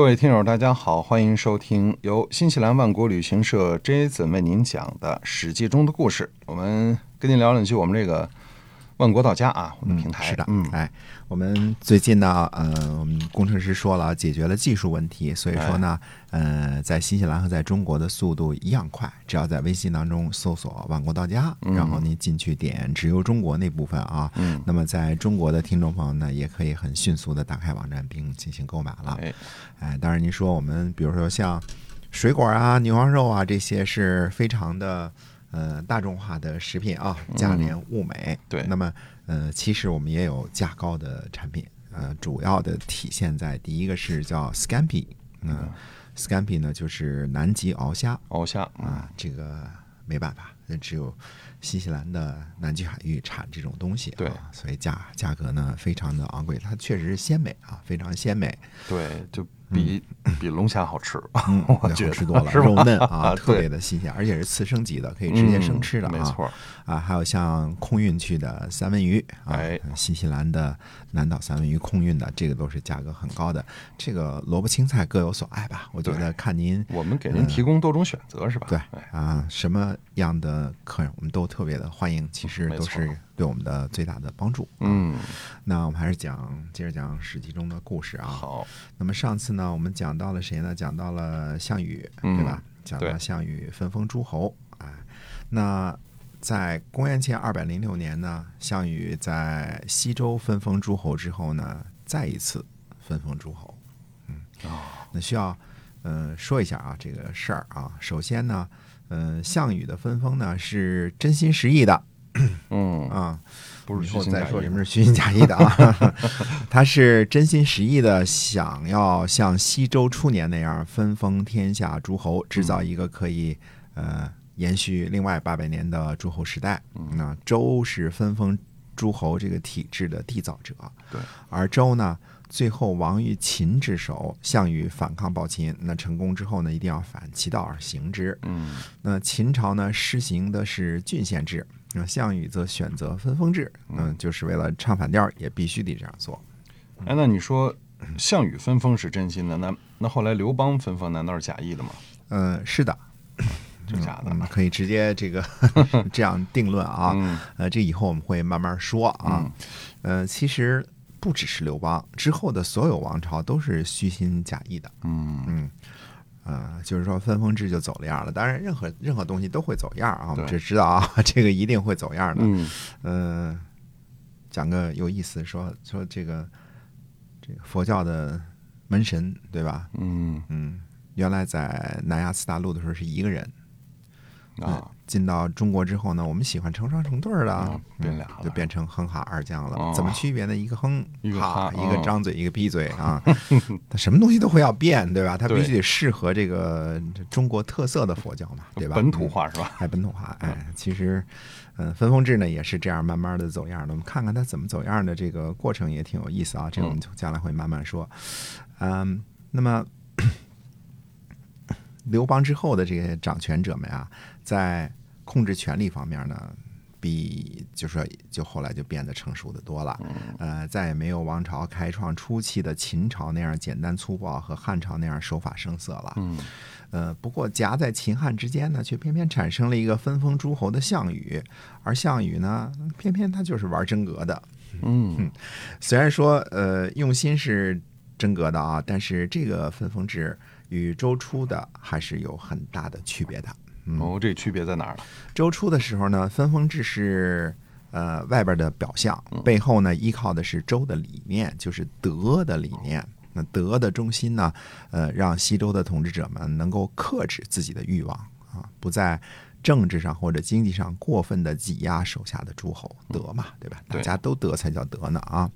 各位听友，大家好，欢迎收听由新西兰万国旅行社 Jason 为您讲的《史记》中的故事。我们跟您聊两句我们这个万国到家啊，我们平台。是的，嗯，哎，我们最近呢，呃，我们工程师说了，解决了技术问题，所以说呢，呃，在新西兰和在中国的速度一样快，只要在微信当中搜索“万国到家”，然后您进去点“直邮中国”那部分啊，嗯，那么在中国的听众朋友呢，也可以很迅速的打开网站并进行购买了。哎，哎，当然您说我们比如说像水果啊、牛羊肉啊这些是非常的呃大众化的食品啊，价廉物美。对。那么呃，其实我们也有价高的产品，呃，主要的体现在第一个是叫 scampi，嗯、s c a m p i 呢就是南极鳌虾。鳌虾啊，啊，这个没办法，那只有新西兰的南极海域产这种东西、啊，对。所以价价格呢非常的昂贵，它确实是鲜美啊，非常鲜美。对，就比比龙虾好吃，嗯，我那觉得好吃多了，肉嫩啊，特别的新鲜，而且是刺生级的，可以直接生吃的没错，啊，还有像空运去的三文鱼啊，哎新西兰的南岛三文鱼空运的，这个都是价格很高的。这个萝卜青菜各有所爱吧，我觉得看您我们给您提供多种选择是吧？对哎，啊什么样的客人，我们都特别的欢迎，其实都是对我们的最大的帮助。啊，嗯，那我们还是讲接着讲《史记》中的故事啊。好，那么上次呢，我们讲到了谁呢？讲到了项羽，嗯对吧？讲到项羽分封诸侯，哎，那在公元前二百零六年呢，项羽在西周分封诸侯之后呢，再一次分封诸侯。嗯，哦那需要呃说一下啊这个事儿啊。首先呢，呃，项羽的分封呢是真心实意的嗯，啊，不是以后再说什么是虚情假意的啊？他是真心实意的想要像西周初年那样分封天下诸侯，制造一个可以呃延续另外八百年的诸侯时代。那周是分封诸侯这个体制的缔造者，对，而周呢，最后亡于秦之手，项羽反抗暴秦，那成功之后呢，一定要反其道而行之。嗯，那秦朝呢施行的是郡县制，那项羽则选择分封制，嗯，就是为了唱反调，也必须得这样做。哎，那你说项羽分封是真心的，那那后来刘邦分封难道是假意的吗？嗯，是的，就假的嗯，可以直接这个 这样定论啊。嗯呃，这以后我们会慢慢说啊。呃，其实不只是刘邦，之后的所有王朝都是虚心假意的。嗯嗯，呃，就是说分封制就走了样了。当然，任何任何东西都会走样啊，我们只知道啊，这个一定会走样的。嗯呃，讲个有意思，说说这个这个佛教的门神对吧？嗯嗯，原来在南亚次大陆的时候是一个人，啊，进到中国之后呢，我们喜欢成双成对儿的，俩就变成哼哈二将了。哦怎么区别呢？一个哼，一个哈，哈一个哦张嘴，一个闭嘴 啊。它什么东西都会要变，对吧？它必须得适合这个中国特色的佛教嘛，对吧？本土嗯化是吧？哎，本土化，哎，其实，嗯，分封制呢也是这样慢慢的走样的。我们看看它怎么走样的这个过程也挺有意思啊，这个我们就将来会慢慢说。嗯，那么 刘邦之后的这些掌权者们啊，在控制权力方面呢，比就说就后来就变得成熟的多了。呃，再也没有王朝开创初期的秦朝那样简单粗暴和汉朝那样手法生涩了。嗯呃，不过夹在秦汉之间呢，却偏偏产生了一个分封诸侯的项羽，而项羽呢，偏偏他就是玩真格的。嗯虽然说呃用心是真格的啊，但是这个分封制与周初的还是有很大的区别的。嗯，哦，这区别在哪儿呢？周初的时候呢，分封制是呃外边的表象，背后呢依靠的是周的理念，就是德的理念。那德的中心呢，呃，让西周的统治者们能够克制自己的欲望啊，不在政治上或者经济上过分的挤压手下的诸侯，德嘛，对吧？大家都德才叫德呢啊。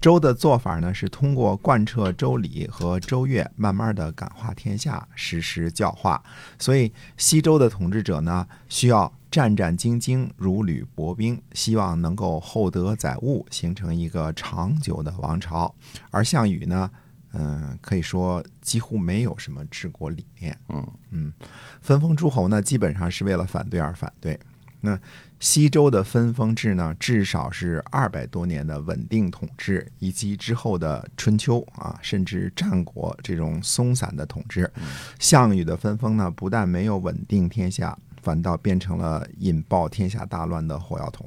周的做法呢是通过贯彻周礼和周乐，慢慢的感化天下，实施教化。所以西周的统治者呢，需要战战兢兢，如履薄冰，希望能够厚德载物，形成一个长久的王朝。而项羽呢，嗯、可以说几乎没有什么治国理念。嗯嗯分封诸侯呢，基本上是为了反对而反对。那西周的分封制呢，至少是二百多年的稳定统治，以及之后的春秋啊，甚至战国这种松散的统治。项羽的分封呢，不但没有稳定天下，反倒变成了引爆天下大乱的火药桶。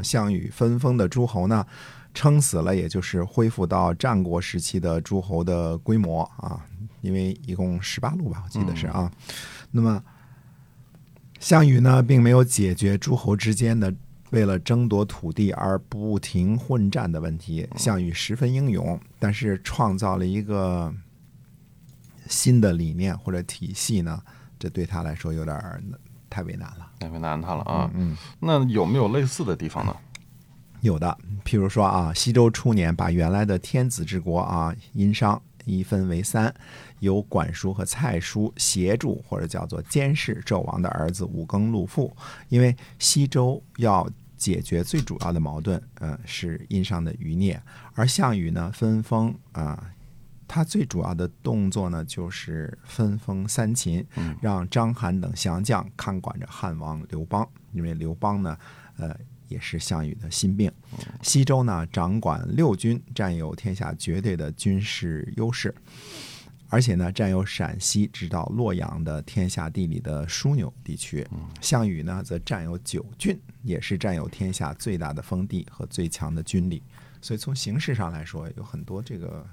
项羽分封的诸侯呢，撑死了也就是恢复到战国时期的诸侯的规模啊，因为一共十八路吧，我记得是啊。那么项羽呢，并没有解决诸侯之间的为了争夺土地而不停混战的问题。项羽十分英勇，但是创造了一个新的理念或者体系呢，这对他来说有点儿太为难了。太为难他了啊。嗯，那有没有类似的地方呢？有的，譬如说啊，西周初年把原来的天子之国啊殷商一分为三，由管叔和蔡叔协助或者叫做监视纣王的儿子武庚禄父。因为西周要解决最主要的矛盾，嗯、是殷商的余孽，而项羽呢分封啊。他最主要的动作呢，就是分封三秦，让章邯等降将看管着汉王刘邦，因为刘邦呢，呃，也是项羽的心病。西周呢，掌管六军，占有天下绝对的军事优势，而且呢，占有陕西直到洛阳的天下地理的枢纽地区。项羽呢，则占有九郡，也是占有天下最大的封地和最强的军力。所以从形式上来说，有很多这个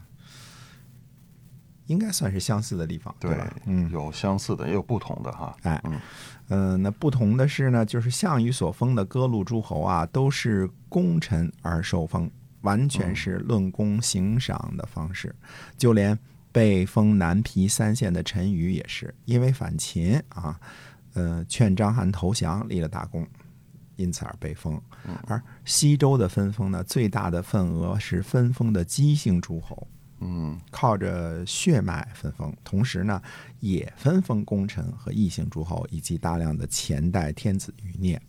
应该算是相似的地方，对吧？嗯，有相似的，也有不同的哈。哎，嗯嗯、那不同的是呢，就是项羽所封的各路诸侯啊，都是功臣而受封，完全是论功行赏的方式。就连被封南皮三县的陈馀也是因为反秦啊，呃，劝章邯投降，立了大功，因此而被封。而西周的分封呢，最大的份额是分封的姬姓诸侯。嗯靠着血脉分封，同时呢，也分封功臣和异姓诸侯，以及大量的前代天子余孽。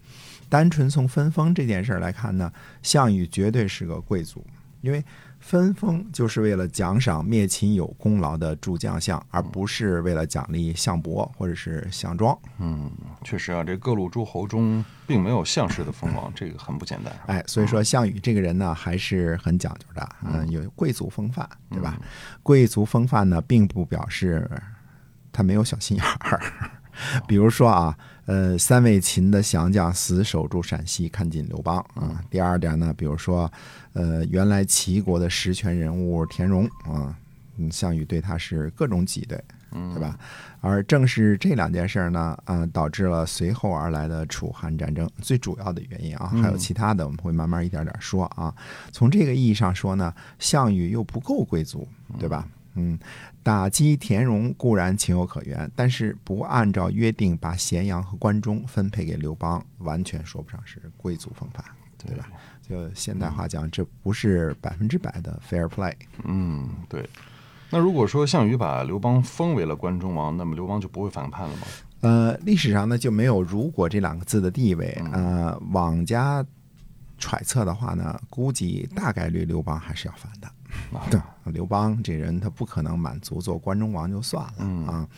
单纯从分封这件事来看呢，项羽绝对是个贵族，因为分封就是为了奖赏灭秦有功劳的诸将相，而不是为了奖励项伯或者是项庄。嗯，确实啊，这各路诸侯中并没有项氏的封王，这个很不简单。哎，所以说项羽这个人呢，还是很讲究的，嗯，有贵族风范，对吧？贵族风范呢，并不表示他没有小心眼儿。比如说啊，呃，三位秦的降将死守住陕西，看紧刘邦啊。第二点呢，比如说，呃，原来齐国的实权人物田荣啊，嗯，项羽对他是各种挤兑，对吧？而正是这两件事儿呢，啊、导致了随后而来的楚汉战争最主要的原因啊，还有其他的，我们会慢慢一点点说啊。从这个意义上说呢，项羽又不够贵族，对吧？嗯，打击田荣固然情有可原，但是不按照约定把咸阳和关中分配给刘邦，完全说不上是贵族风范，对吧？就现代话讲，这不是百分之百的 fair play。嗯，对。那如果说项羽把刘邦封为了关中王，那么刘邦就不会反叛了吗？呃，历史上呢就没有“如果”这两个字的地位。呃，往家揣测的话呢，估计大概率刘邦还是要反的。对，刘邦这人他不可能满足做关中王就算了嗯啊。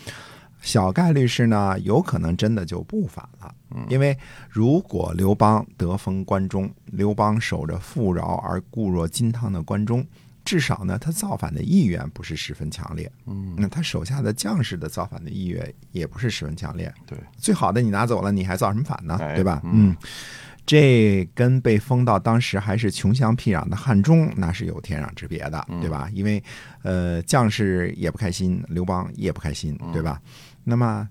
小概率是呢，有可能真的就不反了，因为如果刘邦得封关中，刘邦守着富饶而固若金汤的关中，至少呢，他造反的意愿不是十分强烈，嗯，那他手下的将士的造反的意愿也不是十分强烈。对，最好的你拿走了，你还造什么反呢？哎对吧？嗯嗯，这跟被封到当时还是穷乡僻壤的汉中，那是有天壤之别的，对吧？因为呃，将士也不开心，刘邦也不开心，对吧？那么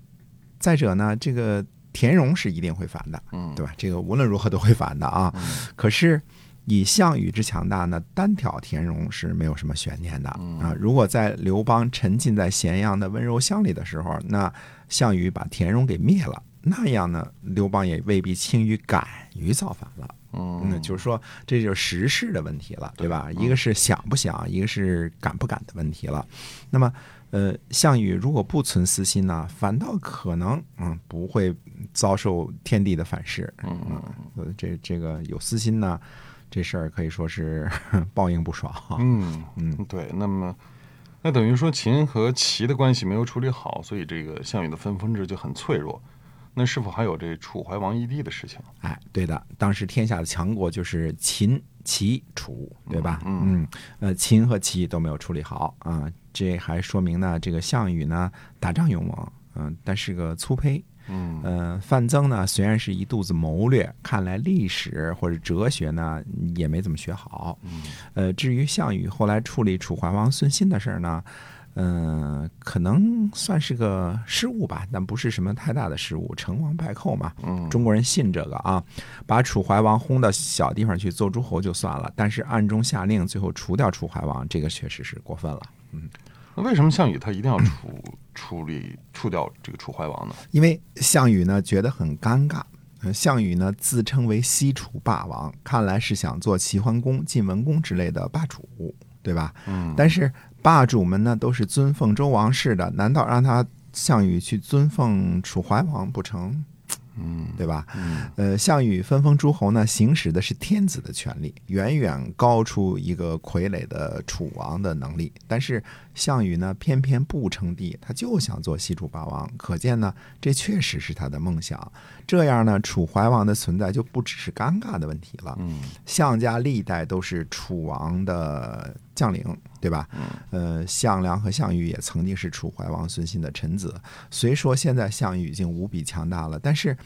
再者呢，这个田荣是一定会反的，嗯，对吧？这个无论如何都会反的啊。可是以项羽之强大呢，单挑田荣是没有什么悬念的啊。如果在刘邦沉浸在咸阳的温柔乡里的时候，那项羽把田荣给灭了，那样呢，刘邦也未必轻于敢于造反了。嗯，嗯，就是说，这就是时势的问题了，对吧？一个是想不想，一个是敢不敢的问题了。那么，呃，项羽如果不存私心呢，反倒可能嗯不会遭受天地的反噬。嗯这这个有私心呢，这事儿可以说是 报应不爽。嗯嗯，对。那么，那等于说秦和齐的关系没有处理好，所以这个项羽的分封制就很脆弱。那是否还有这楚怀王义帝的事情？哎，对的，当时天下的强国就是秦、齐、楚，对吧？嗯嗯，呃，秦和齐都没有处理好啊，这还说明呢，这个项羽呢打仗勇猛，嗯、但是个粗胚。嗯呃，范增呢虽然是一肚子谋略，看来历史或者哲学呢也没怎么学好。嗯呃，至于项羽后来处理楚怀王孙欣的事儿呢，嗯、可能算是个失误吧，但不是什么太大的失误，成王败寇嘛。嗯中国人信这个啊，把楚怀王轰到小地方去做诸侯就算了，但是暗中下令最后除掉楚怀王，这个确实是过分了。那为什么项羽他一定要处 处理除掉这个楚怀王呢？因为项羽呢觉得很尴尬。呃项羽呢自称为西楚霸王，看来是想做齐桓公、晋文公之类的霸主，对吧？嗯但是霸主们呢都是尊奉周王室的，难道让他项羽去尊奉楚怀王不成？嗯对吧？嗯呃，项羽分封诸侯呢，行使的是天子的权利，远远高出一个傀儡的楚王的能力。但是项羽呢，偏偏不称帝，他就想做西楚霸王。可见呢，这确实是他的梦想。这样呢，楚怀王的存在就不只是尴尬的问题了。嗯项家历代都是楚王的将领，对吧？呃，项梁和项羽也曾经是楚怀王孙欣的臣子。虽说现在项羽已经无比强大了，但是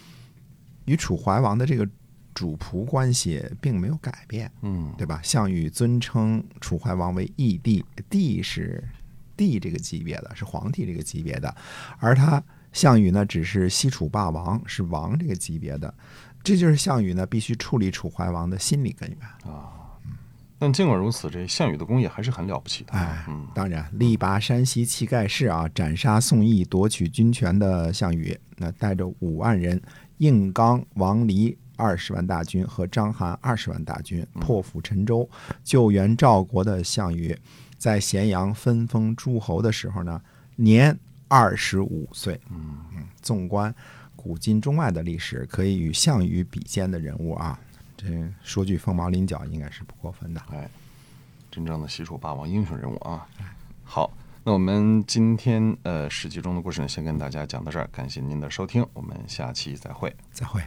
与楚怀王的这个主仆关系并没有改变，嗯对吧？项羽尊称楚怀王为义帝，帝是帝这个级别的，是皇帝这个级别的，而他项羽呢只是西楚霸王，是王这个级别的。这就是项羽呢必须处理楚怀王的心理根源。但尽管如此，这项羽的功业还是很了不起的。哎嗯，当然，力拔山兮气盖世啊，斩杀宋义、夺取军权的项羽，那带着五万人，硬刚、王离二十万大军和章邯二十万大军，破釜沉舟，救援赵国的项羽，在咸阳分封诸侯的时候呢，年二十五岁。嗯纵观古今中外的历史，可以与项羽比肩的人物啊，这说句凤毛麟角，应该是不过分的。哎，真正的西楚霸王英雄人物啊。好，那我们今天呃《史记》中的故事呢，先跟大家讲到这儿，感谢您的收听，我们下期再会。再会。